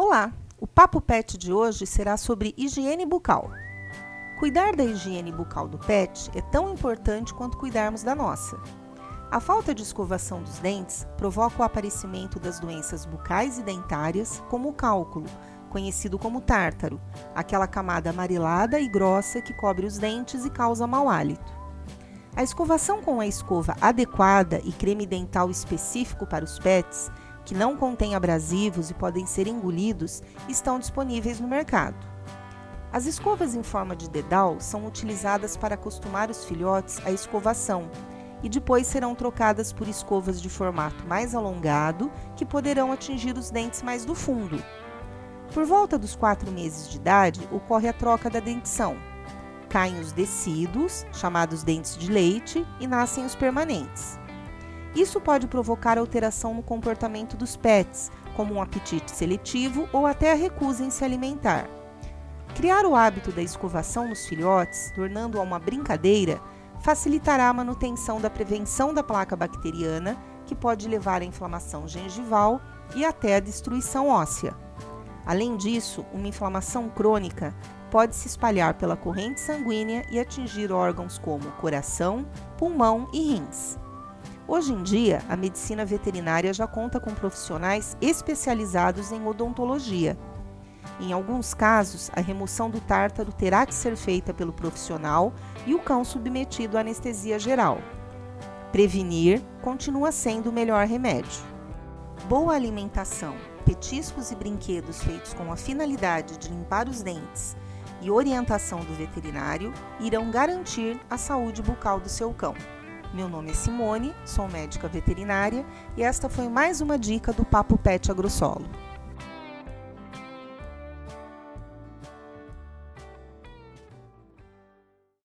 Olá! O Papo Pet de hoje será sobre higiene bucal. Cuidar da higiene bucal do pet é tão importante quanto cuidarmos da nossa. A falta de escovação dos dentes provoca o aparecimento das doenças bucais e dentárias, como o cálculo, conhecido como tártaro, aquela camada amarelada e grossa que cobre os dentes e causa mau hálito. A escovação com a escova adequada e creme dental específico para os pets que não contêm abrasivos e podem ser engolidos, estão disponíveis no mercado. As escovas em forma de dedal são utilizadas para acostumar os filhotes à escovação e depois serão trocadas por escovas de formato mais alongado que poderão atingir os dentes mais do fundo. Por volta dos 4 meses de idade, ocorre a troca da dentição. Caem os decíduos, chamados dentes de leite, e nascem os permanentes. Isso pode provocar alteração no comportamento dos pets, como um apetite seletivo ou até a recusa em se alimentar. Criar o hábito da escovação nos filhotes, tornando-a uma brincadeira, facilitará a manutenção da prevenção da placa bacteriana, que pode levar à inflamação gengival e até à destruição óssea. Além disso, uma inflamação crônica pode se espalhar pela corrente sanguínea e atingir órgãos como coração, pulmão e rins. Hoje em dia, a medicina veterinária já conta com profissionais especializados em odontologia. Em alguns casos, a remoção do tártaro terá que ser feita pelo profissional e o cão submetido à anestesia geral. Prevenir continua sendo o melhor remédio. Boa alimentação, petiscos e brinquedos feitos com a finalidade de limpar os dentes e orientação do veterinário irão garantir a saúde bucal do seu cão. Meu nome é Simone, sou médica veterinária e esta foi mais uma dica do Papo Pet Agrosolo.